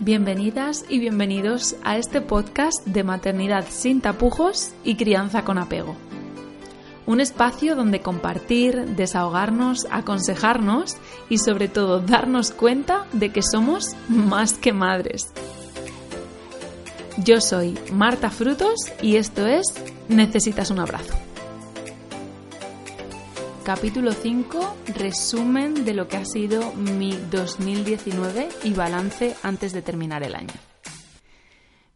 Bienvenidas y bienvenidos a este podcast de maternidad sin tapujos y crianza con apego. Un espacio donde compartir, desahogarnos, aconsejarnos y sobre todo darnos cuenta de que somos más que madres. Yo soy Marta Frutos y esto es Necesitas un abrazo capítulo 5, resumen de lo que ha sido mi 2019 y balance antes de terminar el año.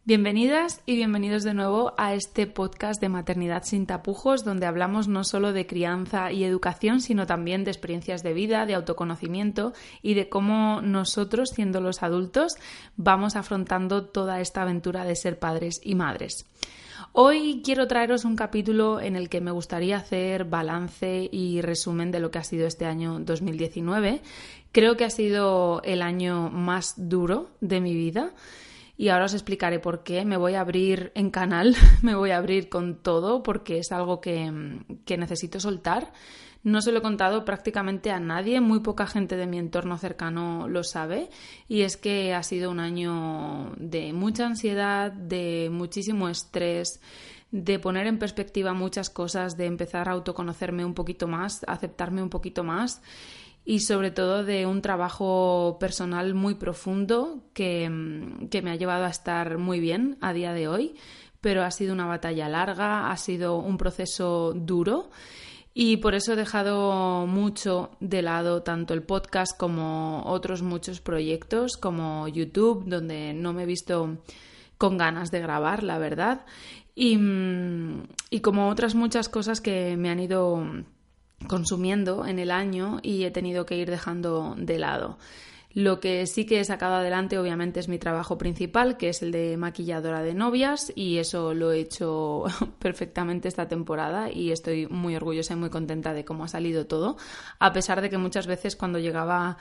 Bienvenidas y bienvenidos de nuevo a este podcast de Maternidad sin tapujos, donde hablamos no solo de crianza y educación, sino también de experiencias de vida, de autoconocimiento y de cómo nosotros, siendo los adultos, vamos afrontando toda esta aventura de ser padres y madres. Hoy quiero traeros un capítulo en el que me gustaría hacer balance y resumen de lo que ha sido este año 2019. Creo que ha sido el año más duro de mi vida y ahora os explicaré por qué. Me voy a abrir en canal, me voy a abrir con todo porque es algo que, que necesito soltar no se lo he contado prácticamente a nadie, muy poca gente de mi entorno cercano lo sabe y es que ha sido un año de mucha ansiedad, de muchísimo estrés, de poner en perspectiva muchas cosas, de empezar a autoconocerme un poquito más, aceptarme un poquito más y sobre todo de un trabajo personal muy profundo que, que me ha llevado a estar muy bien a día de hoy, pero ha sido una batalla larga, ha sido un proceso duro y por eso he dejado mucho de lado tanto el podcast como otros muchos proyectos como YouTube, donde no me he visto con ganas de grabar, la verdad. Y, y como otras muchas cosas que me han ido consumiendo en el año y he tenido que ir dejando de lado. Lo que sí que he sacado adelante obviamente es mi trabajo principal, que es el de maquilladora de novias y eso lo he hecho perfectamente esta temporada y estoy muy orgullosa y muy contenta de cómo ha salido todo, a pesar de que muchas veces cuando llegaba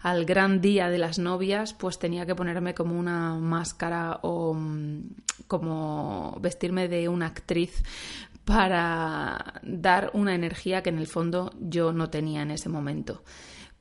al gran día de las novias, pues tenía que ponerme como una máscara o mm, como vestirme de una actriz para dar una energía que en el fondo yo no tenía en ese momento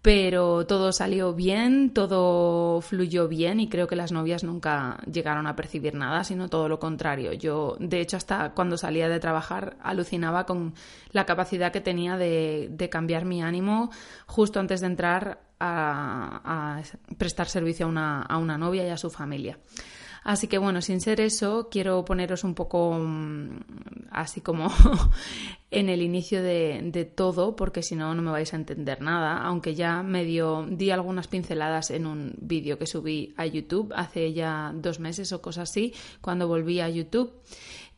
pero todo salió bien, todo fluyó bien y creo que las novias nunca llegaron a percibir nada, sino todo lo contrario. Yo, de hecho, hasta cuando salía de trabajar alucinaba con la capacidad que tenía de, cambiar mi ánimo justo antes de entrar a, prestar servicio a una novia y a su familia. Así que bueno, sin ser eso, quiero poneros un poco mm, así como en el inicio de, todo, porque si no, no me vais a entender nada, aunque ya medio di algunas pinceladas en un vídeo que subí a YouTube hace ya dos meses o cosas así, cuando volví a YouTube.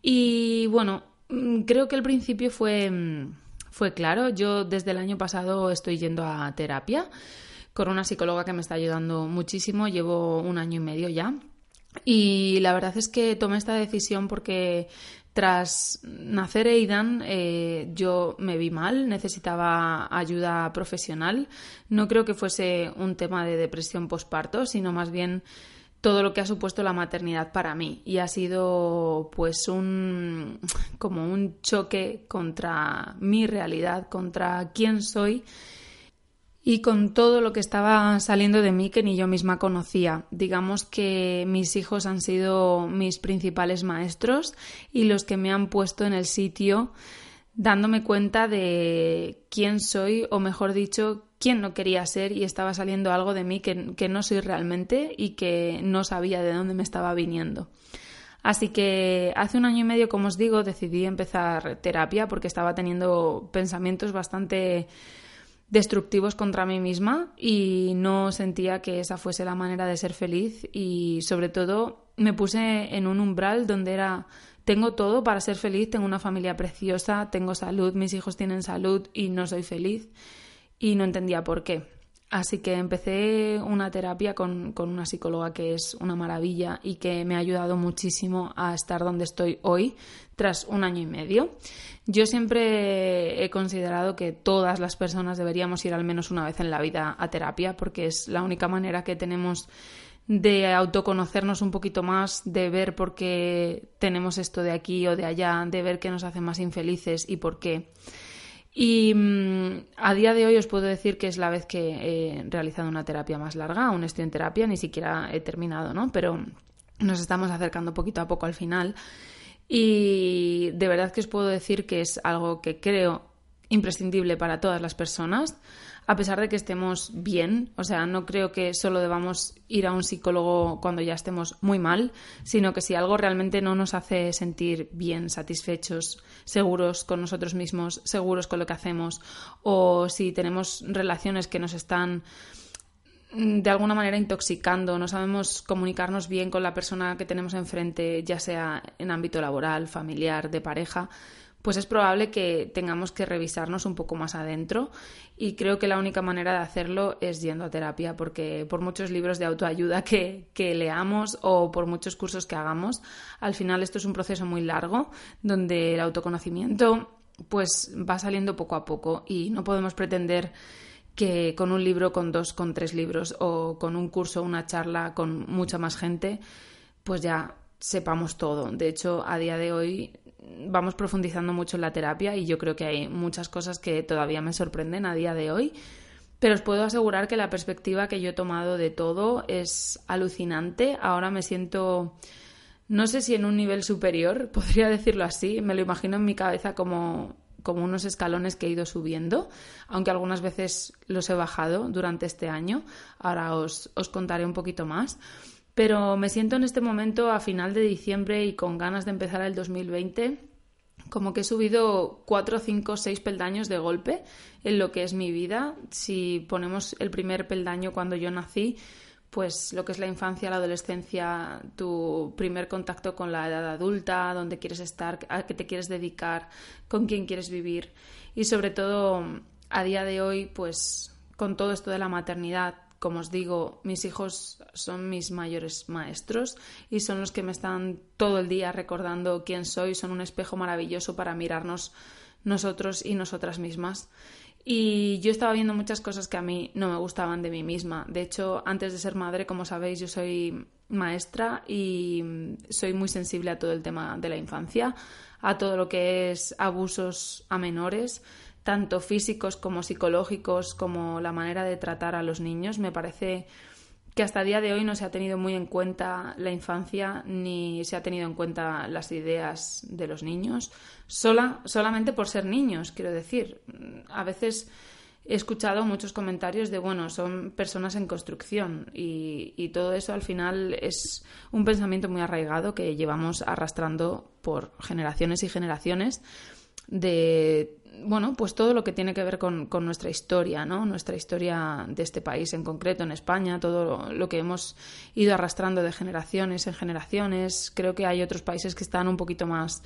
Y bueno, mm, creo que el principio fue, mm, fue claro. Yo desde el año pasado estoy yendo a terapia con una psicóloga que me está ayudando muchísimo, llevo un año y medio ya. Y la verdad es que tomé esta decisión porque tras nacer Aidan eh, yo me vi mal, necesitaba ayuda profesional. No creo que fuese un tema de depresión posparto, sino más bien todo lo que ha supuesto la maternidad para mí y ha sido pues un como un choque contra mi realidad, contra quién soy y con todo lo que estaba saliendo de mí que ni yo misma conocía. Digamos que mis hijos han sido mis principales maestros y los que me han puesto en el sitio dándome cuenta de quién soy o mejor dicho, quién no quería ser y estaba saliendo algo de mí que, que no soy realmente y que no sabía de dónde me estaba viniendo. Así que hace un año y medio, como os digo, decidí empezar terapia porque estaba teniendo pensamientos bastante destructivos contra mí misma y no sentía que esa fuese la manera de ser feliz y sobre todo me puse en un umbral donde era tengo todo para ser feliz, tengo una familia preciosa, tengo salud, mis hijos tienen salud y no soy feliz y no entendía por qué. Así que empecé una terapia con, con, una psicóloga que es una maravilla y que me ha ayudado muchísimo a estar donde estoy hoy tras un año y medio. Yo siempre he considerado que todas las personas deberíamos ir al menos una vez en la vida a terapia porque es la única manera que tenemos de autoconocernos un poquito más, de ver por qué tenemos esto de aquí o de allá, de ver qué nos hace más infelices y por qué. Y mm, a día de hoy os puedo decir que es la vez que he realizado una terapia más larga, aún estoy en terapia, ni siquiera he terminado, ¿no? Pero nos estamos acercando poquito a poco al final. Y de verdad que os puedo decir que es algo que creo imprescindible para todas las personas a pesar de que estemos bien. O sea, no creo que solo debamos ir a un psicólogo cuando ya estemos muy mal, sino que si algo realmente no nos hace sentir bien, satisfechos, seguros con nosotros mismos, seguros con lo que hacemos, o si tenemos relaciones que nos están de alguna manera intoxicando, no sabemos comunicarnos bien con la persona que tenemos enfrente, ya sea en ámbito laboral, familiar, de pareja, pues es probable que tengamos que revisarnos un poco más adentro y creo que la única manera de hacerlo es yendo a terapia porque por muchos libros de autoayuda que, leamos o por muchos cursos que hagamos, al final esto es un proceso muy largo donde el autoconocimiento pues va saliendo poco a poco y no podemos pretender que con un libro, con dos, con tres libros o con un curso, una charla con mucha más gente, pues ya sepamos todo. De hecho, a día de hoy vamos profundizando mucho en la terapia y yo creo que hay muchas cosas que todavía me sorprenden a día de hoy. Pero os puedo asegurar que la perspectiva que yo he tomado de todo es alucinante. Ahora me siento, no sé si en un nivel superior, podría decirlo así, me lo imagino en mi cabeza como, como unos escalones que he ido subiendo, aunque algunas veces los he bajado durante este año. Ahora os, os contaré un poquito más. Pero me siento en este momento a final de diciembre y con ganas de empezar el 2020 como que he subido cuatro, cinco, seis peldaños de golpe en lo que es mi vida. Si ponemos el primer peldaño cuando yo nací, pues lo que es la infancia, la adolescencia, tu primer contacto con la edad adulta, dónde quieres estar, a qué te quieres dedicar, con quién quieres vivir y sobre todo a día de hoy, pues con todo esto de la maternidad, como os digo, mis hijos son mis mayores maestros y son los que me están todo el día recordando quién soy, son un espejo maravilloso para mirarnos nosotros y nosotras mismas. Y yo estaba viendo muchas cosas que a mí no me gustaban de mí misma. De hecho, antes de ser madre, como sabéis, yo soy maestra y soy muy sensible a todo el tema de la infancia, a todo lo que es abusos a menores tanto físicos como psicológicos, como la manera de tratar a los niños. Me parece que hasta el día de hoy no se ha tenido muy en cuenta la infancia ni se ha tenido en cuenta las ideas de los niños, sola, solamente por ser niños, quiero decir. A veces he escuchado muchos comentarios de, bueno, son personas en construcción y, y todo eso al final es un pensamiento muy arraigado que llevamos arrastrando por generaciones y generaciones de bueno, pues todo lo que tiene que ver con, nuestra historia, ¿no? Nuestra historia de este país en concreto, en España, todo lo que hemos ido arrastrando de generaciones en generaciones. Creo que hay otros países que están un poquito más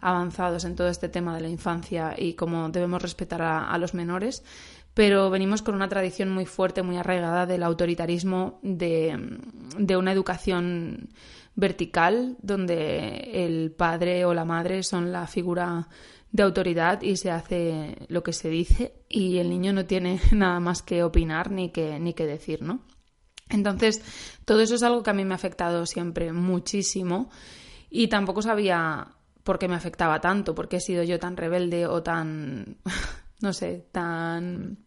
avanzados en todo este tema de la infancia y cómo debemos respetar a, los menores, pero venimos con una tradición muy fuerte, muy arraigada del autoritarismo, de, de una educación vertical, donde el padre o la madre son la figura de autoridad y se hace lo que se dice y el niño no tiene nada más que opinar ni que, ni que decir, ¿no? Entonces, todo eso es algo que a mí me ha afectado siempre muchísimo y tampoco sabía por qué me afectaba tanto, por qué he sido yo tan rebelde o tan, no sé, tan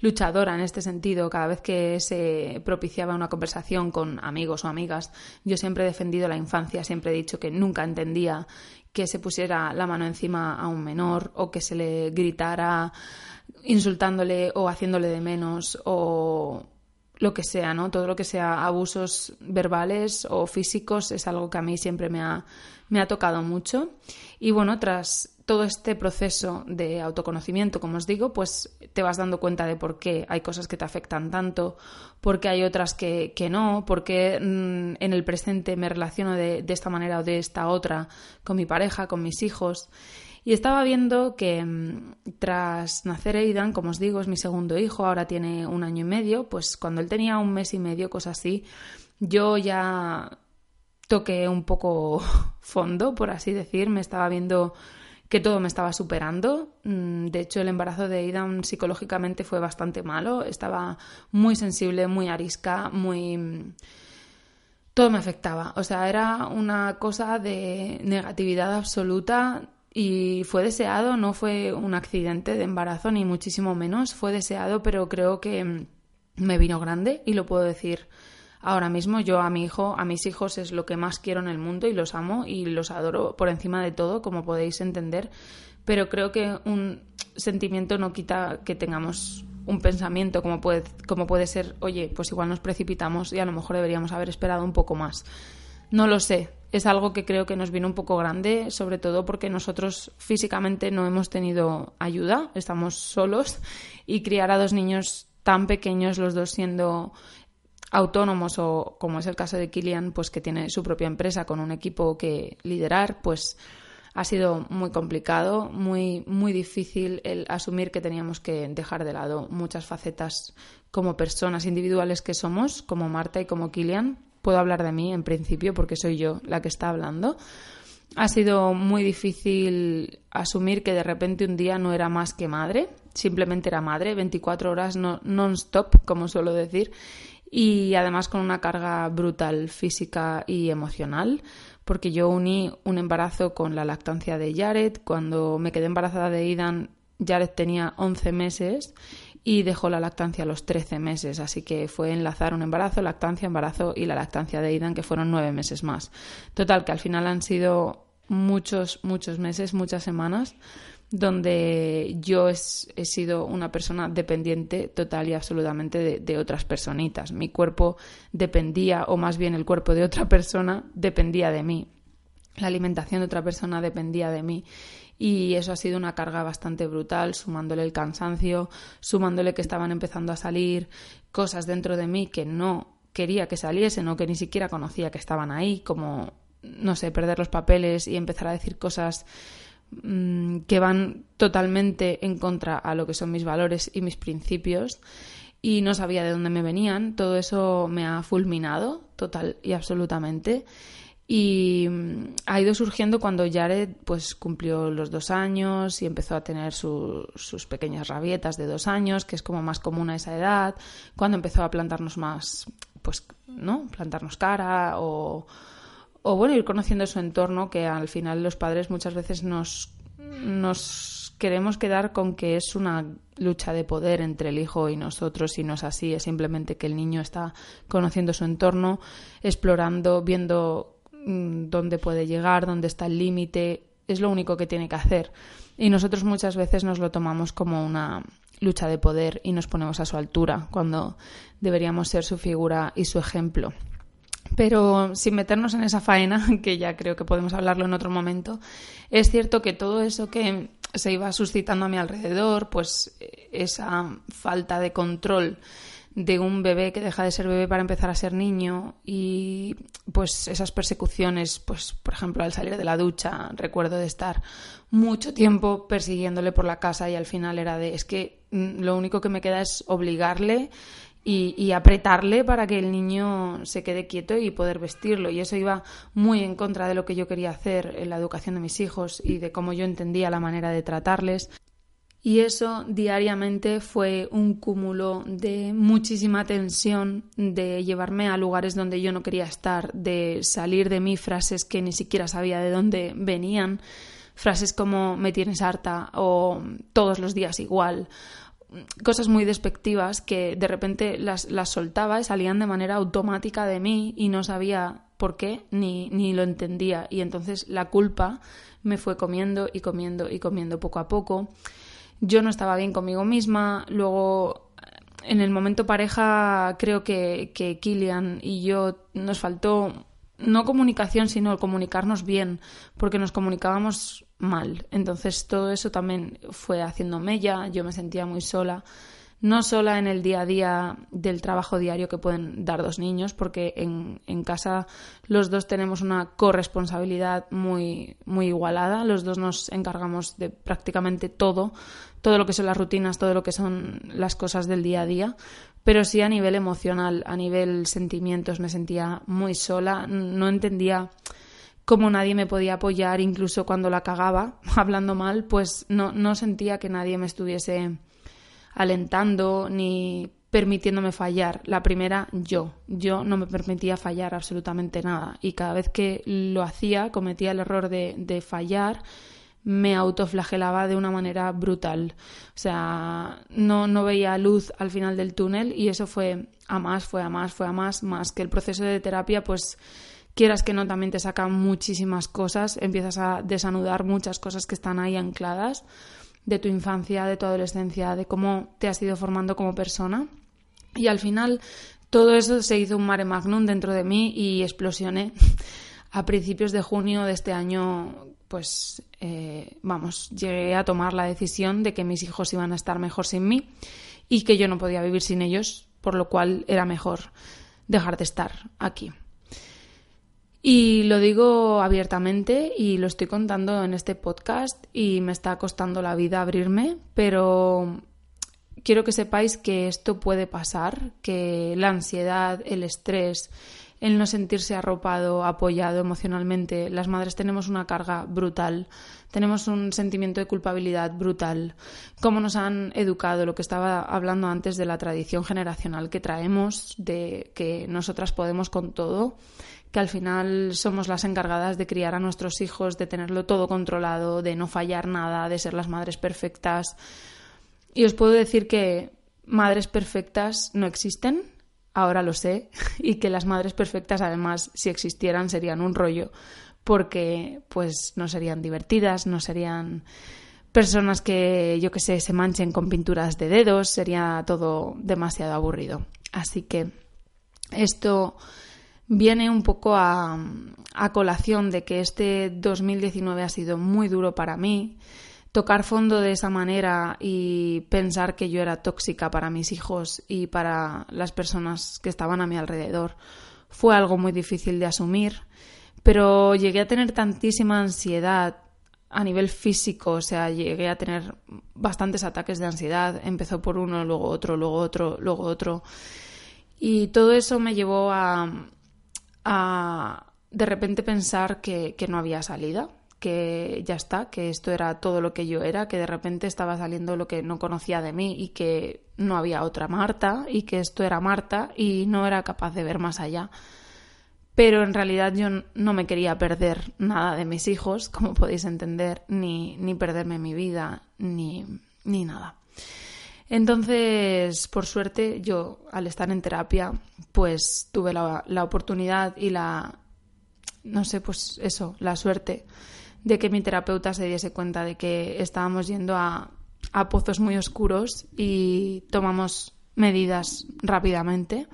luchadora en este sentido. Cada vez que se propiciaba una conversación con amigos o amigas, yo siempre he defendido la infancia, siempre he dicho que nunca entendía que se pusiera la mano encima a un menor o que se le gritara insultándole o haciéndole de menos o lo que sea, ¿no? Todo lo que sea abusos verbales o físicos es algo que a mí siempre me ha, me ha tocado mucho. Y bueno, tras todo este proceso de autoconocimiento, como os digo, pues te vas dando cuenta de por qué hay cosas que te afectan tanto, por qué hay otras que, no, por qué mm, en el presente me relaciono de, esta manera o de esta otra con mi pareja, con mis hijos. Y estaba viendo que mm, tras nacer Aidan, como os digo, es mi segundo hijo, ahora tiene un año y medio, pues cuando él tenía un mes y medio, cosas así, yo ya toqué un poco fondo, por así decir, me estaba viendo que todo me estaba superando. Mm, de hecho, el embarazo de Aidan psicológicamente fue bastante malo. Estaba muy sensible, muy arisca, muy... Todo me afectaba. O sea, era una cosa de negatividad absoluta y fue deseado, no fue un accidente de embarazo, ni muchísimo menos, fue deseado, pero creo que me vino grande y lo puedo decir ahora mismo. Yo a mi hijo, a mis hijos es lo que más quiero en el mundo y los amo y los adoro por encima de todo, como podéis entender, pero creo que un sentimiento no quita que tengamos un pensamiento como puede, como puede ser, oye, pues igual nos precipitamos y a lo mejor deberíamos haber esperado un poco más. No lo sé, es algo que creo que nos vino un poco grande, sobre todo porque nosotros físicamente no hemos tenido ayuda, estamos solos y criar a dos niños tan pequeños, los dos siendo autónomos o como es el caso de Kilian, pues que tiene su propia empresa con un equipo que liderar, pues ha sido muy complicado, muy muy difícil el asumir que teníamos que dejar de lado muchas facetas como personas individuales que somos, como Marta y como Kilian. Puedo hablar de mí en principio porque soy yo la que está hablando. Ha sido muy difícil asumir que de repente un día no era más que madre, simplemente era madre, 24 horas no, non-stop, como suelo decir, y además con una carga brutal física y emocional, porque yo uní un embarazo con la lactancia de Jared. Cuando me quedé embarazada de Idan, Jared tenía 11 meses y dejó la lactancia a los 13 meses, así que fue enlazar un embarazo, lactancia, embarazo y la lactancia de Idan, que fueron nueve meses más. Total, que al final han sido muchos, muchos meses, muchas semanas donde yo he sido una persona dependiente total y absolutamente de, otras personitas. Mi cuerpo dependía, o más bien el cuerpo de otra persona dependía de mí. La alimentación de otra persona dependía de mí. Y eso ha sido una carga bastante brutal, sumándole el cansancio, sumándole que estaban empezando a salir cosas dentro de mí que no quería que saliesen o que ni siquiera conocía que estaban ahí, como, no sé, perder los papeles y empezar a decir cosas Mm, que van totalmente en contra a lo que son mis valores y mis principios y no sabía de dónde me venían. Todo eso me ha fulminado total y absolutamente. Y mm, ha ido surgiendo cuando Jared pues cumplió los dos años y empezó a tener sus pequeñas rabietas de dos años, que es como más común a esa edad, cuando empezó a plantarnos más, pues, ¿no? Plantarnos cara o, o bueno, ir conociendo su entorno, que al final los padres muchas veces nos, nos queremos quedar con que es una lucha de poder entre el hijo y nosotros y no es así, es simplemente que el niño está conociendo su entorno, explorando, viendo dónde puede llegar, dónde está el límite, es lo único que tiene que hacer. Y nosotros muchas veces nos lo tomamos como una lucha de poder y nos ponemos a su altura cuando deberíamos ser su figura y su ejemplo. Pero sin meternos en esa faena, que ya creo que podemos hablarlo en otro momento, es cierto que todo eso que se iba suscitando a mi alrededor, pues esa falta de control de un bebé que deja de ser bebé para empezar a ser niño y pues esas persecuciones, pues por ejemplo al salir de la ducha, recuerdo de estar mucho tiempo persiguiéndole por la casa y al final era de es que mm, lo único que me queda es obligarle y, apretarle para que el niño se quede quieto y poder vestirlo. Y eso iba muy en contra de lo que yo quería hacer en la educación de mis hijos y de cómo yo entendía la manera de tratarles. Y eso diariamente fue un cúmulo de muchísima tensión, de llevarme a lugares donde yo no quería estar, de salir de mí frases que ni siquiera sabía de dónde venían, frases como me tienes harta o todos los días igual cosas muy despectivas que de repente las, las soltaba y salían de manera automática de mí y no sabía por qué ni, ni lo entendía. Y entonces la culpa me fue comiendo y comiendo y comiendo poco a poco. Yo no estaba bien conmigo misma. Luego, en el momento pareja, creo que, que Kilian y yo nos faltó no comunicación, sino comunicarnos bien, porque nos comunicábamos mal. Entonces todo eso también fue haciendo mella, yo me sentía muy sola, no sola en el día a día del trabajo diario que pueden dar dos niños, porque en, en casa los dos tenemos una corresponsabilidad muy, muy igualada, los dos nos encargamos de prácticamente todo, todo lo que son las rutinas, todo lo que son las cosas del día a día, pero sí a nivel emocional, a nivel sentimientos me sentía muy sola, no entendía cómo nadie me podía apoyar, incluso cuando la cagaba, hablando mal, pues no, no sentía que nadie me estuviese alentando ni permitiéndome fallar. La primera, yo. Yo no me permitía fallar absolutamente nada. Y cada vez que lo hacía, cometía el error de, de fallar, me autoflagelaba de una manera brutal. O sea, no, no veía luz al final del túnel y eso fue a más, fue a más, fue a más, más que el proceso de terapia, pues quieras que no, también te saca muchísimas cosas, empiezas a desanudar muchas cosas que están ahí ancladas de tu infancia, de tu adolescencia, de cómo te has ido formando como persona. Y al final todo eso se hizo un mare magnum dentro de mí y explosioné a principios de junio de este año. Pues eh, vamos, llegué a tomar la decisión de que mis hijos iban a estar mejor sin mí y que yo no podía vivir sin ellos, por lo cual era mejor dejar de estar aquí. Y lo digo abiertamente y lo estoy contando en este podcast y me está costando la vida abrirme, pero quiero que sepáis que esto puede pasar, que la ansiedad, el estrés, el no sentirse arropado, apoyado emocionalmente, las madres tenemos una carga brutal, tenemos un sentimiento de culpabilidad brutal, cómo nos han educado, lo que estaba hablando antes de la tradición generacional que traemos, de que nosotras podemos con todo, que al final somos las encargadas de criar a nuestros hijos, de tenerlo todo controlado, de no fallar nada, de ser las madres perfectas. Y os puedo decir que madres perfectas no existen, ahora lo sé, y que las madres perfectas además si existieran serían un rollo, porque pues no serían divertidas, no serían personas que yo que sé se manchen con pinturas de dedos, sería todo demasiado aburrido. Así que esto viene un poco a, colación de que este 2019 ha sido muy duro para mí, tocar fondo de esa manera y pensar que yo era tóxica para mis hijos y para las personas que estaban a mi alrededor fue algo muy difícil de asumir, pero llegué a tener tantísima ansiedad a nivel físico, o sea, llegué a tener bastantes ataques de ansiedad, empezó por uno, luego otro, luego otro, luego otro, y todo eso me llevó a, a de repente pensar que, que no había salida, que ya está, que esto era todo lo que yo era, que de repente estaba saliendo lo que no conocía de mí y que no había otra Marta y que esto era Marta y no era capaz de ver más allá. Pero en realidad yo no me quería perder nada de mis hijos, como podéis entender, ni, ni perderme mi vida, ni, ni nada. Entonces, por suerte, yo al estar en terapia, pues tuve la, oportunidad y la, no sé, pues eso, la suerte de que mi terapeuta se diese cuenta de que estábamos yendo a, a pozos muy oscuros y tomamos medidas rápidamente.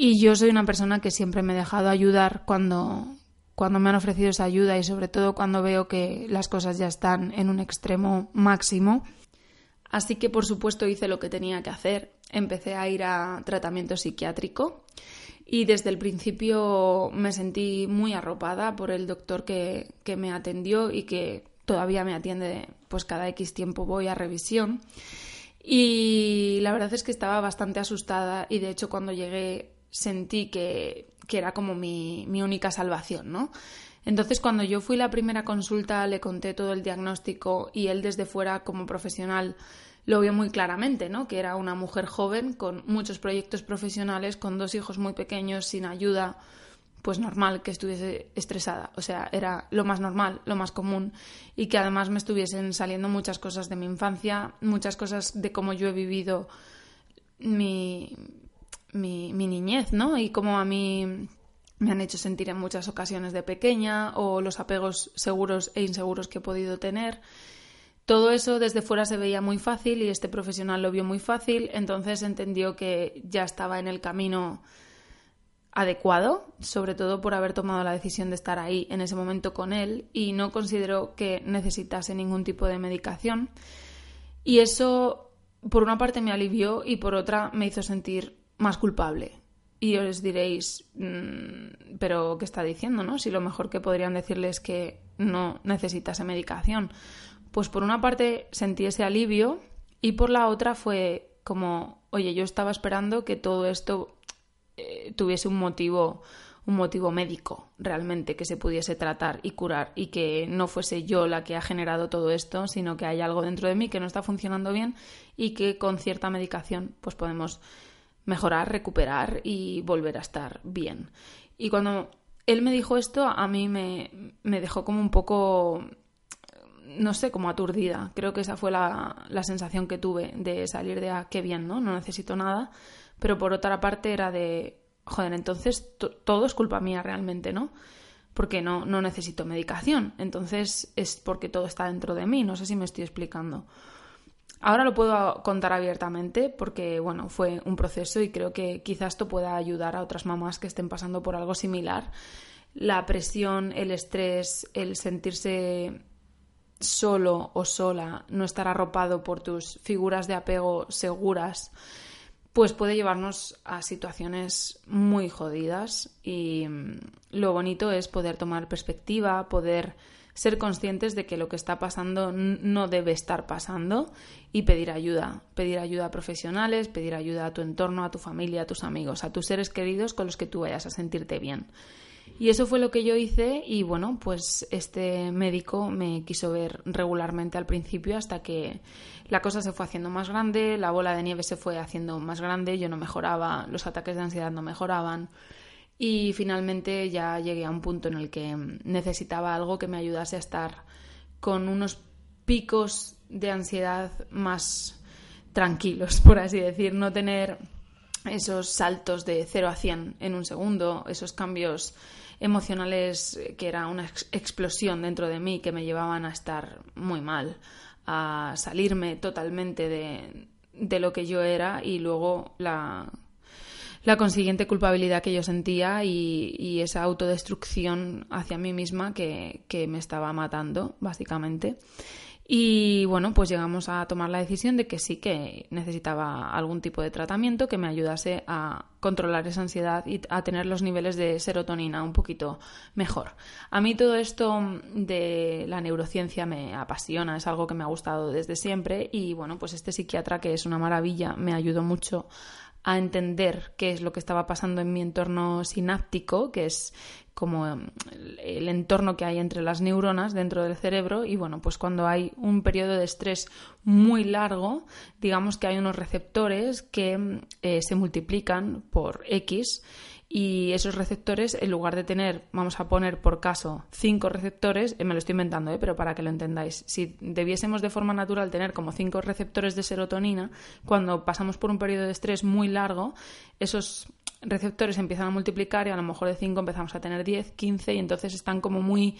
Y yo soy una persona que siempre me he dejado ayudar cuando, cuando me han ofrecido esa ayuda y sobre todo cuando veo que las cosas ya están en un extremo máximo. Así que por supuesto hice lo que tenía que hacer. Empecé a ir a tratamiento psiquiátrico y desde el principio me sentí muy arropada por el doctor que, me atendió y que todavía me atiende, pues cada X tiempo voy a revisión. Y la verdad es que estaba bastante asustada y de hecho cuando llegué sentí que, que era como mi, mi única salvación, ¿no? Entonces, cuando yo fui la primera consulta, le conté todo el diagnóstico y él desde fuera, como profesional, lo vio muy claramente, ¿no? Que era una mujer joven con muchos proyectos profesionales, con dos hijos muy pequeños, sin ayuda, pues normal que estuviese estresada. O sea, era lo más normal, lo más común. Y que además me estuviesen saliendo muchas cosas de mi infancia, muchas cosas de cómo yo he vivido mi, mi, mi niñez, ¿no? Y cómo a mí me han hecho sentir en muchas ocasiones de pequeña o los apegos seguros e inseguros que he podido tener. Todo eso desde fuera se veía muy fácil y este profesional lo vio muy fácil, entonces entendió que ya estaba en el camino adecuado, sobre todo por haber tomado la decisión de estar ahí en ese momento con él y no consideró que necesitase ningún tipo de medicación. Y eso, por una parte, me alivió y por otra, me hizo sentir más culpable. Y os diréis, mm, pero ¿qué está diciendo? ¿no? Si lo mejor que podrían decirle es que no necesitase medicación. Pues por una parte sentí ese alivio y por la otra fue como, oye, yo estaba esperando que todo esto eh, tuviese un motivo un motivo médico realmente que se pudiese tratar y curar y que no fuese yo la que ha generado todo esto, sino que hay algo dentro de mí que no está funcionando bien y que con cierta medicación pues podemos mejorar, recuperar y volver a estar bien. Y cuando él me dijo esto, a mí me, me dejó como un poco no sé, como aturdida. Creo que esa fue la, la sensación que tuve de salir de, ah, qué bien, ¿no? No necesito nada. Pero por otra parte era de, joder, entonces todo es culpa mía realmente, ¿no? Porque no, no necesito medicación. Entonces es porque todo está dentro de mí. No sé si me estoy explicando. Ahora lo puedo contar abiertamente porque, bueno, fue un proceso y creo que quizás esto pueda ayudar a otras mamás que estén pasando por algo similar. La presión, el estrés, el sentirse solo o sola, no estar arropado por tus figuras de apego seguras, pues puede llevarnos a situaciones muy jodidas y mm, lo bonito es poder tomar perspectiva, poder ser conscientes de que lo que está pasando no debe estar pasando y pedir ayuda, pedir ayuda a profesionales, pedir ayuda a tu entorno, a tu familia, a tus amigos, a tus seres queridos con los que tú vayas a sentirte bien. Y eso fue lo que yo hice y bueno, pues este médico me quiso ver regularmente al principio hasta que la cosa se fue haciendo más grande, la bola de nieve se fue haciendo más grande, yo no mejoraba, los ataques de ansiedad no mejoraban y finalmente ya llegué a un punto en el que necesitaba algo que me ayudase a estar con unos picos de ansiedad más tranquilos, por así decir, no tener esos saltos de 0 a 100 en un segundo, esos cambios emocionales que era una explosión dentro de mí que me llevaban a estar muy mal, a salirme totalmente de, de lo que yo era y luego la la consiguiente culpabilidad que yo sentía y, esa autodestrucción hacia mí misma que, me estaba matando, básicamente. Y bueno, pues llegamos a tomar la decisión de que sí que necesitaba algún tipo de tratamiento que me ayudase a controlar esa ansiedad y a tener los niveles de serotonina un poquito mejor. A mí todo esto de la neurociencia me apasiona, es algo que me ha gustado desde siempre y bueno, pues este psiquiatra que es una maravilla me ayudó mucho a entender qué es lo que estaba pasando en mi entorno sináptico, que es como el entorno que hay entre las neuronas dentro del cerebro. Y bueno, pues cuando hay un periodo de estrés muy largo, digamos que hay unos receptores que eh, se multiplican por X y esos receptores, en lugar de tener, vamos a poner por caso, cinco receptores, eh, me lo estoy inventando, ¿eh? pero para que lo entendáis, si debiésemos de forma natural tener como cinco receptores de serotonina, cuando pasamos por un periodo de estrés muy largo, esos receptores empiezan a multiplicar y a lo mejor de cinco empezamos a tener 10, 15 y entonces están como muy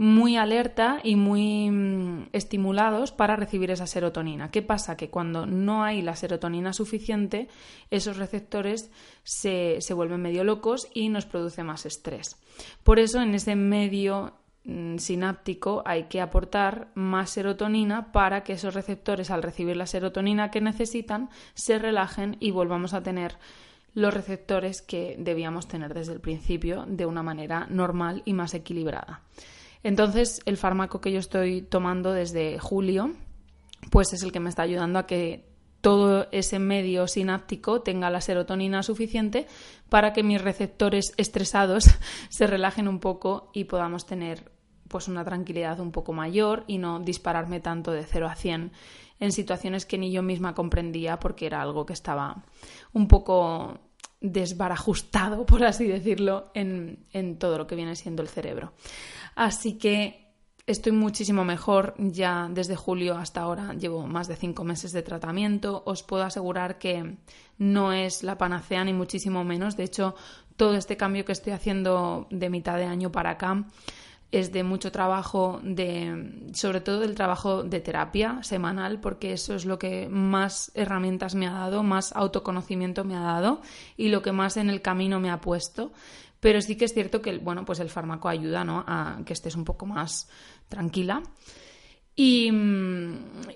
muy alerta y muy mm, estimulados para recibir esa serotonina. ¿Qué pasa? Que cuando no hay la serotonina suficiente, esos receptores se, vuelven medio locos y nos produce más estrés. Por eso en ese medio mm, sináptico hay que aportar más serotonina para que esos receptores al recibir la serotonina que necesitan se relajen y volvamos a tener los receptores que debíamos tener desde el principio de una manera normal y más equilibrada. Entonces, el fármaco que yo estoy tomando desde julio, pues es el que me está ayudando a que todo ese medio sináptico tenga la serotonina suficiente para que mis receptores estresados se relajen un poco y podamos tener pues una tranquilidad un poco mayor y no dispararme tanto de 0 a 100 en situaciones que ni yo misma comprendía porque era algo que estaba un poco desbarajustado, por así decirlo, en, en todo lo que viene siendo el cerebro. Así que estoy muchísimo mejor ya desde julio hasta ahora. Llevo más de cinco meses de tratamiento. Os puedo asegurar que no es la panacea ni muchísimo menos. De hecho, todo este cambio que estoy haciendo de mitad de año para acá es de mucho trabajo, de, sobre todo del trabajo de terapia semanal, porque eso es lo que más herramientas me ha dado, más autoconocimiento me ha dado y lo que más en el camino me ha puesto. Pero sí que es cierto que bueno, pues el fármaco ayuda ¿no? a que estés un poco más tranquila. Y,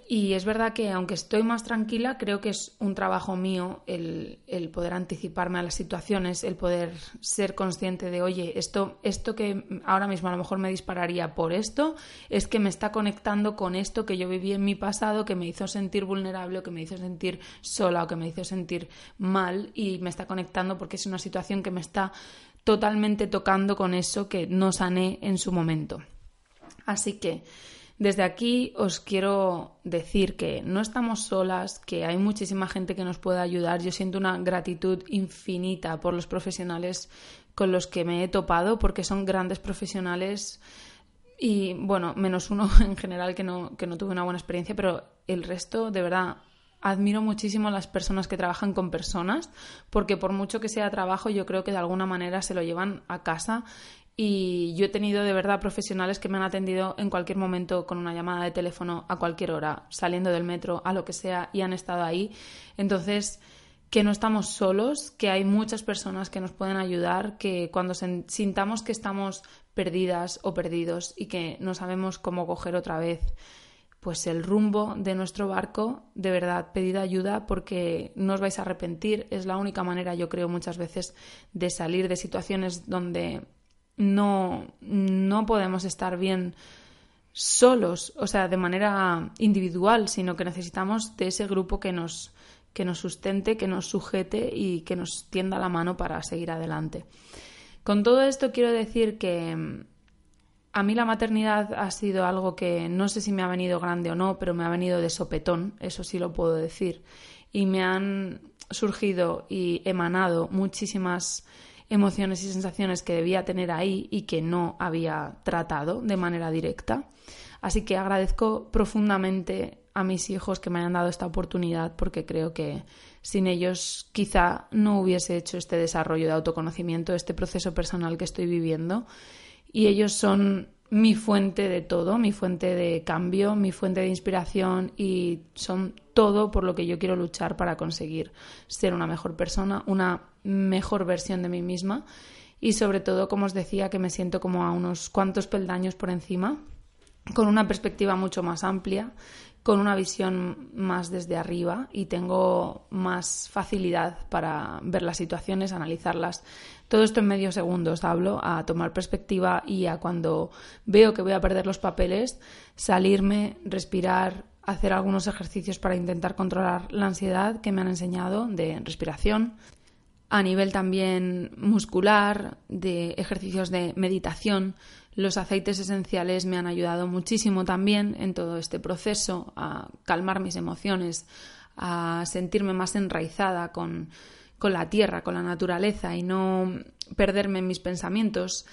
y, es verdad que aunque estoy más tranquila, creo que es un trabajo mío el, el, poder anticiparme a las situaciones, el poder ser consciente de, oye, esto, esto que ahora mismo a lo mejor me dispararía por esto, es que me está conectando con esto que yo viví en mi pasado, que me hizo sentir vulnerable o que me hizo sentir sola o que me hizo sentir mal y me está conectando porque es una situación que me está totalmente tocando con eso que no sané en su momento. Así que desde aquí os quiero decir que no estamos solas, que hay muchísima gente que nos puede ayudar. Yo siento una gratitud infinita por los profesionales con los que me he topado, porque son grandes profesionales y bueno, menos uno en general que no, que no tuve una buena experiencia, pero el resto, de verdad, admiro muchísimo a las personas que trabajan con personas, porque por mucho que sea trabajo, yo creo que de alguna manera se lo llevan a casa. Y yo he tenido de verdad profesionales que me han atendido en cualquier momento con una llamada de teléfono a cualquier hora, saliendo del metro, a lo que sea, y han estado ahí. Entonces, que no estamos solos, que hay muchas personas que nos pueden ayudar, que cuando sintamos que estamos perdidas o perdidos y que no sabemos cómo coger otra vez pues el rumbo de nuestro barco, de verdad, pedid ayuda porque no os vais a arrepentir. Es la única manera, yo creo, muchas veces de salir de situaciones donde no, no podemos estar bien solos, o sea, de manera individual, sino que necesitamos de ese grupo que nos, que nos sustente, que nos sujete y que nos tienda la mano para seguir adelante. Con todo esto quiero decir que a mí la maternidad ha sido algo que no sé si me ha venido grande o no, pero me ha venido de sopetón, eso sí lo puedo decir. Y me han surgido y emanado muchísimas emociones y sensaciones que debía tener ahí y que no había tratado de manera directa. Así que agradezco profundamente a mis hijos que me hayan dado esta oportunidad porque creo que sin ellos quizá no hubiese hecho este desarrollo de autoconocimiento, este proceso personal que estoy viviendo. Y ellos son mi fuente de todo, mi fuente de cambio, mi fuente de inspiración y son todo por lo que yo quiero luchar para conseguir ser una mejor persona, una mejor versión de mí misma. Y sobre todo, como os decía, que me siento como a unos cuantos peldaños por encima, con una perspectiva mucho más amplia con una visión más desde arriba y tengo más facilidad para ver las situaciones, analizarlas. Todo esto en medio segundos hablo, a tomar perspectiva y a cuando veo que voy a perder los papeles, salirme, respirar, hacer algunos ejercicios para intentar controlar la ansiedad que me han enseñado de respiración, a nivel también muscular, de ejercicios de meditación, los aceites esenciales me han ayudado muchísimo también en todo este proceso a calmar mis emociones, a sentirme más enraizada con, con la tierra, con la naturaleza y no perderme en mis pensamientos.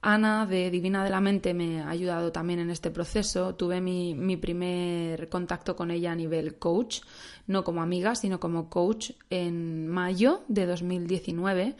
Ana de Divina de la Mente me ha ayudado también en este proceso. Tuve mi, mi, primer contacto con ella a nivel coach, no como amiga, sino como coach en mayo de 2019.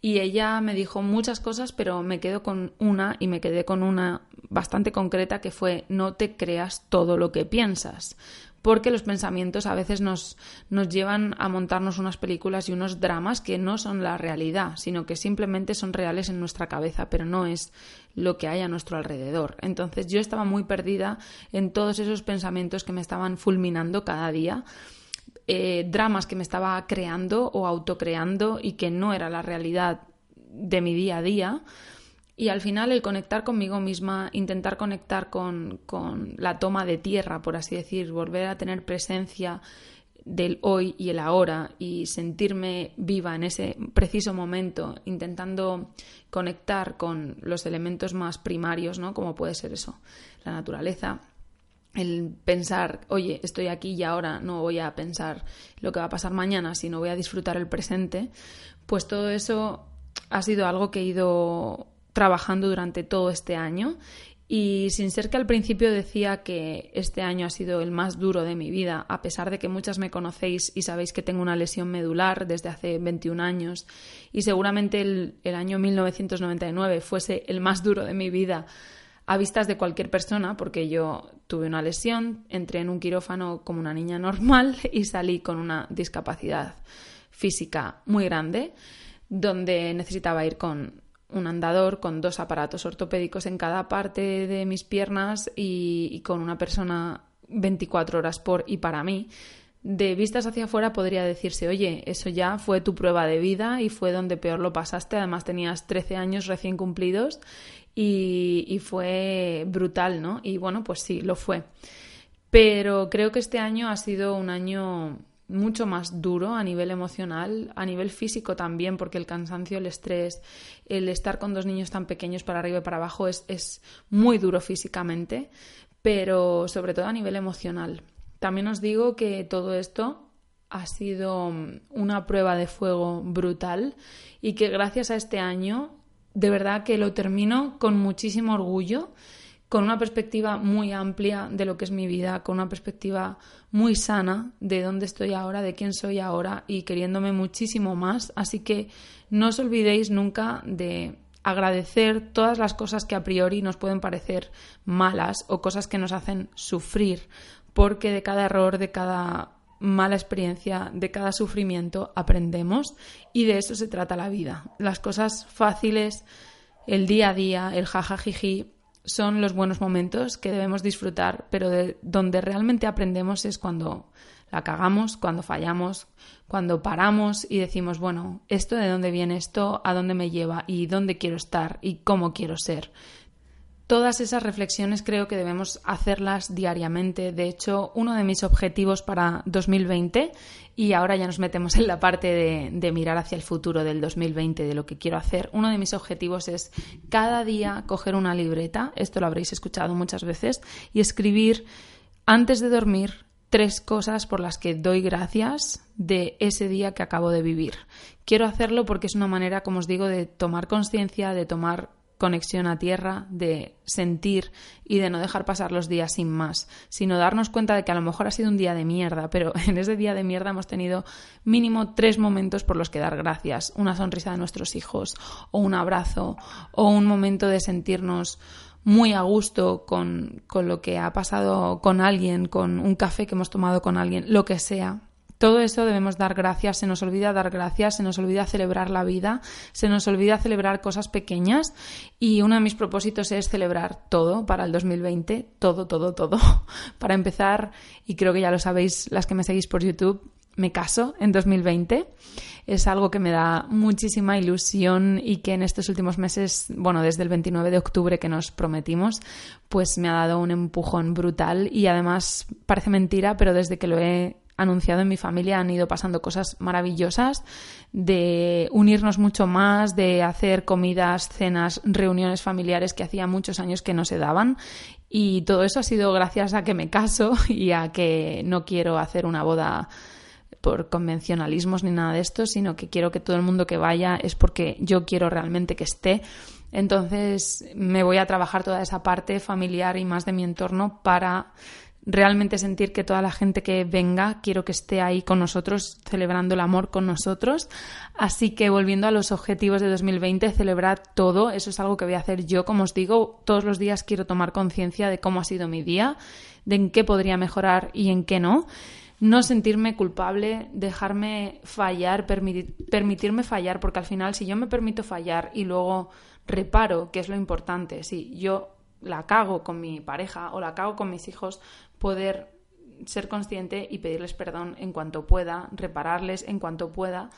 Y ella me dijo muchas cosas, pero me quedo con una y me quedé con una bastante concreta que fue no te creas todo lo que piensas porque los pensamientos a veces nos, nos llevan a montarnos unas películas y unos dramas que no son la realidad, sino que simplemente son reales en nuestra cabeza, pero no es lo que hay a nuestro alrededor. Entonces yo estaba muy perdida en todos esos pensamientos que me estaban fulminando cada día. Eh, dramas que me estaba creando o autocreando y que no era la realidad de mi día a día. Y al final el conectar conmigo misma, intentar conectar con, con, la toma de tierra, por así decir, volver a tener presencia del hoy y el ahora y sentirme viva en ese preciso momento, intentando conectar con los elementos más primarios, ¿no? Como puede ser eso, la naturaleza, el pensar, oye, estoy aquí y ahora no voy a pensar lo que va a pasar mañana, sino voy a disfrutar el presente, pues todo eso ha sido algo que he ido trabajando durante todo este año. Y sin ser que al principio decía que este año ha sido el más duro de mi vida, a pesar de que muchas me conocéis y sabéis que tengo una lesión medular desde hace 21 años y seguramente el, año 1999 fuese el más duro de mi vida a vistas de cualquier persona, porque yo tuve una lesión, entré en un quirófano como una niña normal y salí con una discapacidad física muy grande, donde necesitaba ir con un andador con dos aparatos ortopédicos en cada parte de mis piernas y, con una persona 24 horas por y para mí. De vistas hacia afuera podría decirse, oye, eso ya fue tu prueba de vida y fue donde peor lo pasaste. Además tenías 13 años recién cumplidos y, y fue brutal, ¿no? Y bueno, pues sí, lo fue. Pero creo que este año ha sido un año mucho más duro a nivel emocional, a nivel físico también, porque el cansancio, el estrés, el estar con dos niños tan pequeños para arriba y para abajo es, es muy duro físicamente, pero sobre todo a nivel emocional. También os digo que todo esto ha sido una prueba de fuego brutal y que gracias a este año de verdad que lo termino con muchísimo orgullo con una perspectiva muy amplia de lo que es mi vida, con una perspectiva muy sana de dónde estoy ahora, de quién soy ahora y queriéndome muchísimo más. Así que no os olvidéis nunca de agradecer todas las cosas que a priori nos pueden parecer malas o cosas que nos hacen sufrir, porque de cada error, de cada mala experiencia, de cada sufrimiento aprendemos y de eso se trata la vida. Las cosas fáciles, el día a día, el jajajiji, son los buenos momentos que debemos disfrutar, pero de donde realmente aprendemos es cuando la cagamos, cuando fallamos, cuando paramos y decimos, bueno, esto de dónde viene esto, a dónde me lleva y dónde quiero estar y cómo quiero ser. Todas esas reflexiones creo que debemos hacerlas diariamente. De hecho, uno de mis objetivos para 2020, y ahora ya nos metemos en la parte de, mirar hacia el futuro del 2020, de lo que quiero hacer, uno de mis objetivos es cada día coger una libreta, esto lo habréis escuchado muchas veces, y escribir antes de dormir tres cosas por las que doy gracias de ese día que acabo de vivir. Quiero hacerlo porque es una manera, como os digo, de tomar conciencia, de tomar conexión a tierra, de sentir y de no dejar pasar los días sin más, sino darnos cuenta de que a lo mejor ha sido un día de mierda, pero en ese día de mierda hemos tenido mínimo tres momentos por los que dar gracias, una sonrisa de nuestros hijos, o un abrazo, o un momento de sentirnos muy a gusto con, con lo que ha pasado con alguien, con un café que hemos tomado con alguien, lo que sea. Todo eso debemos dar gracias, se nos olvida dar gracias, se nos olvida celebrar la vida, se nos olvida celebrar cosas pequeñas y uno de mis propósitos es celebrar todo para el 2020, todo, todo, todo. Para empezar, y creo que ya lo sabéis las que me seguís por YouTube, me caso en 2020. Es algo que me da muchísima ilusión y que en estos últimos meses, bueno, desde el 29 de octubre que nos prometimos, pues me ha dado un empujón brutal y además parece mentira, pero desde que lo he anunciado en mi familia han ido pasando cosas maravillosas de unirnos mucho más, de hacer comidas, cenas, reuniones familiares que hacía muchos años que no se daban y todo eso ha sido gracias a que me caso y a que no quiero hacer una boda por convencionalismos ni nada de esto, sino que quiero que todo el mundo que vaya es porque yo quiero realmente que esté. Entonces me voy a trabajar toda esa parte familiar y más de mi entorno para realmente sentir que toda la gente que venga quiero que esté ahí con nosotros, celebrando el amor con nosotros. Así que volviendo a los objetivos de 2020, celebrar todo, eso es algo que voy a hacer yo, como os digo, todos los días quiero tomar conciencia de cómo ha sido mi día, de en qué podría mejorar y en qué no. No sentirme culpable, dejarme fallar, permitirme fallar, porque al final si yo me permito fallar y luego reparo, que es lo importante, si yo la cago con mi pareja o la cago con mis hijos, poder ser consciente y pedirles perdón en cuanto pueda, repararles en cuanto pueda.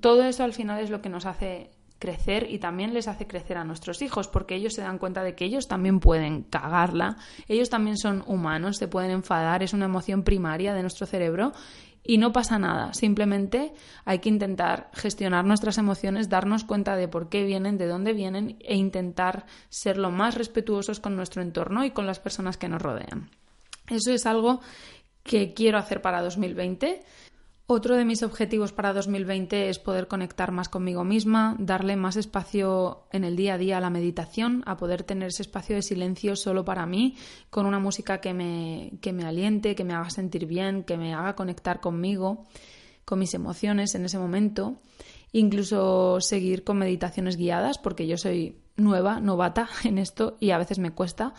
Todo eso al final es lo que nos hace crecer y también les hace crecer a nuestros hijos porque ellos se dan cuenta de que ellos también pueden cagarla, ellos también son humanos, se pueden enfadar, es una emoción primaria de nuestro cerebro y no pasa nada, simplemente hay que intentar gestionar nuestras emociones, darnos cuenta de por qué vienen, de dónde vienen e intentar ser lo más respetuosos con nuestro entorno y con las personas que nos rodean. Eso es algo que quiero hacer para 2020. Otro de mis objetivos para 2020 es poder conectar más conmigo misma, darle más espacio en el día a día a la meditación, a poder tener ese espacio de silencio solo para mí, con una música que me, que me aliente, que me haga sentir bien, que me haga conectar conmigo, con mis emociones en ese momento. Incluso seguir con meditaciones guiadas, porque yo soy nueva, novata en esto y a veces me cuesta,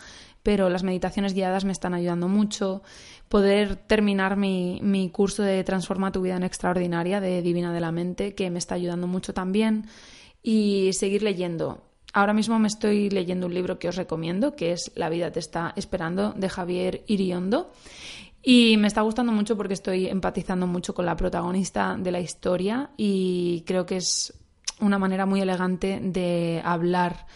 pero las meditaciones guiadas me están ayudando mucho. Poder terminar mi, mi, curso de Transforma tu vida en extraordinaria de Divina de la Mente, que me está ayudando mucho también. Y seguir leyendo. Ahora mismo me estoy leyendo un libro que os recomiendo, que es La vida te está esperando, de Javier Iriondo. Y me está gustando mucho porque estoy empatizando mucho con la protagonista de la historia y creo que es una manera muy elegante de hablar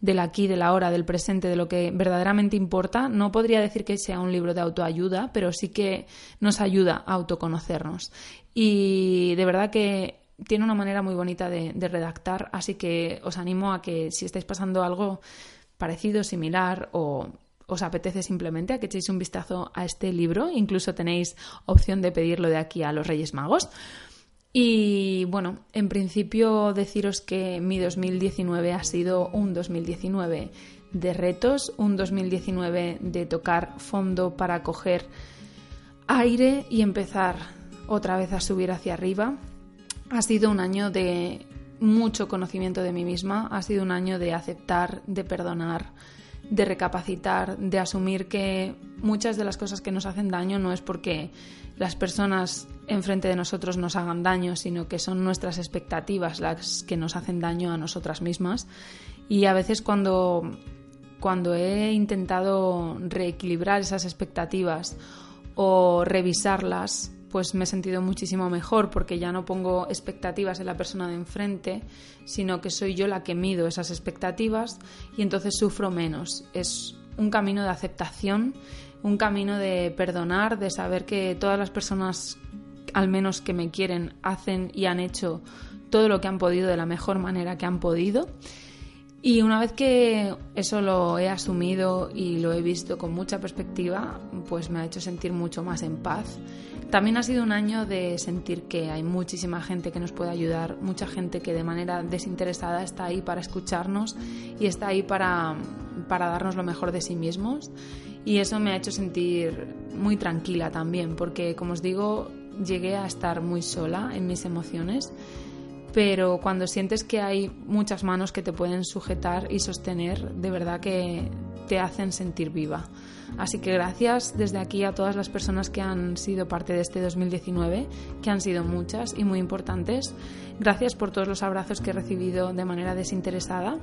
del aquí, de la hora, del presente, de lo que verdaderamente importa. No podría decir que sea un libro de autoayuda, pero sí que nos ayuda a autoconocernos. Y de verdad que tiene una manera muy bonita de, redactar, así que os animo a que si estáis pasando algo parecido, similar o os apetece simplemente a que echéis un vistazo a este libro, incluso tenéis opción de pedirlo de aquí a los Reyes Magos. Y bueno, en principio deciros que mi 2019 ha sido un 2019 de retos, un 2019 de tocar fondo para coger aire y empezar otra vez a subir hacia arriba. Ha sido un año de mucho conocimiento de mí misma, ha sido un año de aceptar, de perdonar, de recapacitar, de asumir que muchas de las cosas que nos hacen daño no es porque las personas enfrente de nosotros nos hagan daño, sino que son nuestras expectativas las que nos hacen daño a nosotras mismas. Y a veces cuando, cuando he intentado reequilibrar esas expectativas o revisarlas, pues me he sentido muchísimo mejor porque ya no pongo expectativas en la persona de enfrente, sino que soy yo la que mido esas expectativas y entonces sufro menos. Es un camino de aceptación, un camino de perdonar, de saber que todas las personas, al menos que me quieren, hacen y han hecho todo lo que han podido de la mejor manera que han podido. Y una vez que eso lo he asumido y lo he visto con mucha perspectiva, pues me ha hecho sentir mucho más en paz también ha sido un año de sentir que hay muchísima gente que nos puede ayudar, mucha gente que de manera desinteresada está ahí para escucharnos y está ahí para, para darnos lo mejor de sí mismos. Y eso me ha hecho sentir muy tranquila también, porque como os digo, llegué a estar muy sola en mis emociones pero cuando sientes que hay muchas manos que te pueden sujetar y sostener, de verdad que te hacen sentir viva. Así que gracias desde aquí a todas las personas que han sido parte de este 2019, que han sido muchas y muy importantes. Gracias por todos los abrazos que he recibido de manera desinteresada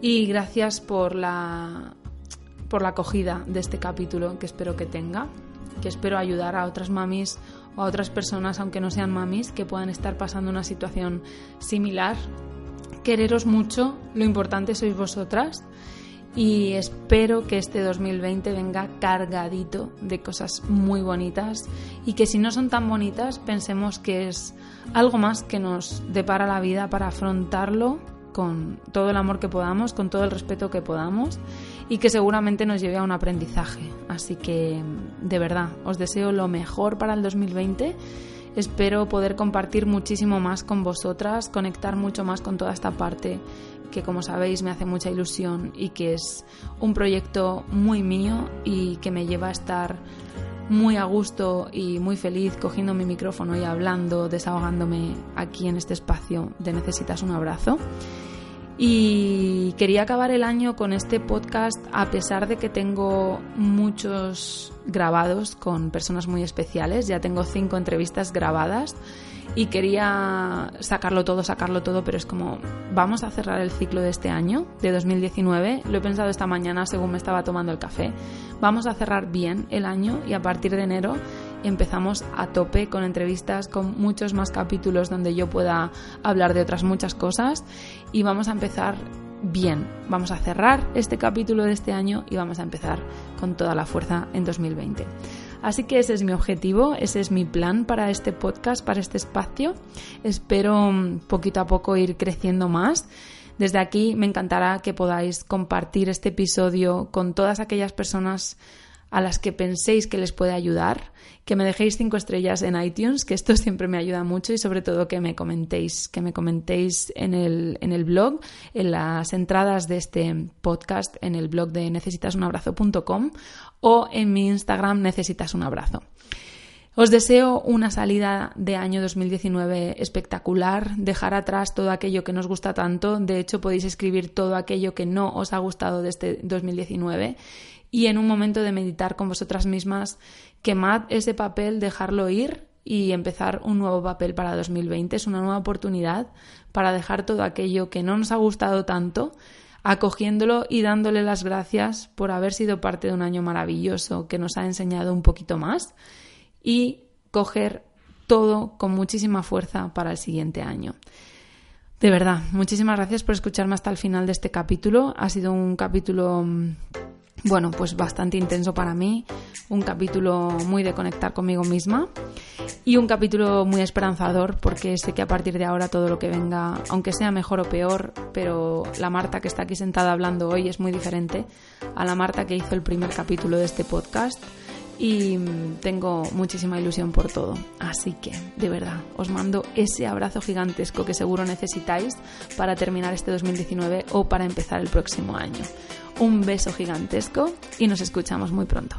y gracias por la por la acogida de este capítulo que espero que tenga, que espero ayudar a otras mamis o a otras personas, aunque no sean mamis, que puedan estar pasando una situación similar. Quereros mucho, lo importante sois vosotras y espero que este 2020 venga cargadito de cosas muy bonitas y que si no son tan bonitas pensemos que es algo más que nos depara la vida para afrontarlo con todo el amor que podamos, con todo el respeto que podamos y que seguramente nos lleve a un aprendizaje. Así que de verdad, os deseo lo mejor para el 2020. Espero poder compartir muchísimo más con vosotras, conectar mucho más con toda esta parte que como sabéis me hace mucha ilusión y que es un proyecto muy mío y que me lleva a estar muy a gusto y muy feliz cogiendo mi micrófono y hablando, desahogándome aquí en este espacio de Necesitas un abrazo. Y quería acabar el año con este podcast a pesar de que tengo muchos grabados con personas muy especiales, ya tengo cinco entrevistas grabadas y quería sacarlo todo, sacarlo todo, pero es como, vamos a cerrar el ciclo de este año, de 2019, lo he pensado esta mañana según me estaba tomando el café, vamos a cerrar bien el año y a partir de enero empezamos a tope con entrevistas, con muchos más capítulos donde yo pueda hablar de otras muchas cosas y vamos a empezar bien. Vamos a cerrar este capítulo de este año y vamos a empezar con toda la fuerza en 2020. Así que ese es mi objetivo, ese es mi plan para este podcast, para este espacio. Espero mm, poquito a poco ir creciendo más. Desde aquí me encantará que podáis compartir este episodio con todas aquellas personas a las que penséis que les puede ayudar, que me dejéis cinco estrellas en iTunes, que esto siempre me ayuda mucho y sobre todo que me comentéis, que me comentéis en el, en el blog, en las entradas de este podcast, en el blog de necesitasunabrazo.com o en mi Instagram necesitas un abrazo. Os deseo una salida de año 2019 espectacular, dejar atrás todo aquello que nos gusta tanto, de hecho podéis escribir todo aquello que no os ha gustado de este 2019 y en un momento de meditar con vosotras mismas, quemad ese papel, dejarlo ir y empezar un nuevo papel para 2020. Es una nueva oportunidad para dejar todo aquello que no nos ha gustado tanto, acogiéndolo y dándole las gracias por haber sido parte de un año maravilloso que nos ha enseñado un poquito más y coger todo con muchísima fuerza para el siguiente año. De verdad, muchísimas gracias por escucharme hasta el final de este capítulo. Ha sido un capítulo mm, bueno, pues bastante intenso para mí, un capítulo muy de conectar conmigo misma y un capítulo muy esperanzador porque sé que a partir de ahora todo lo que venga, aunque sea mejor o peor, pero la Marta que está aquí sentada hablando hoy es muy diferente a la Marta que hizo el primer capítulo de este podcast y tengo muchísima ilusión por todo. Así que, de verdad, os mando ese abrazo gigantesco que seguro necesitáis para terminar este 2019 o para empezar el próximo año. Un beso gigantesco y nos escuchamos muy pronto.